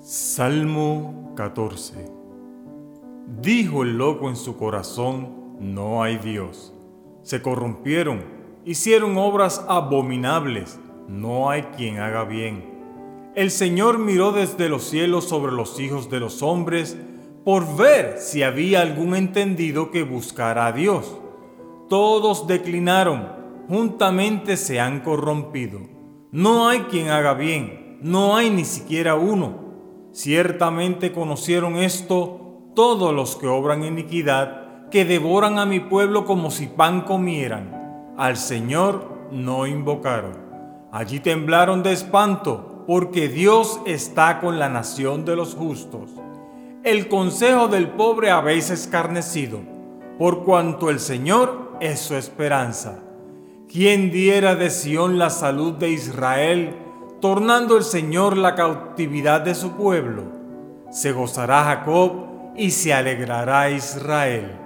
Salmo 14 Dijo el loco en su corazón, no hay Dios. Se corrompieron, hicieron obras abominables, no hay quien haga bien. El Señor miró desde los cielos sobre los hijos de los hombres por ver si había algún entendido que buscara a Dios. Todos declinaron, juntamente se han corrompido. No hay quien haga bien, no hay ni siquiera uno. Ciertamente conocieron esto todos los que obran iniquidad, que devoran a mi pueblo como si pan comieran. Al Señor no invocaron. Allí temblaron de espanto, porque Dios está con la nación de los justos. El consejo del pobre habéis escarnecido, por cuanto el Señor es su esperanza. ¿Quién diera de Sión la salud de Israel? Tornando el Señor la cautividad de su pueblo. Se gozará Jacob y se alegrará Israel.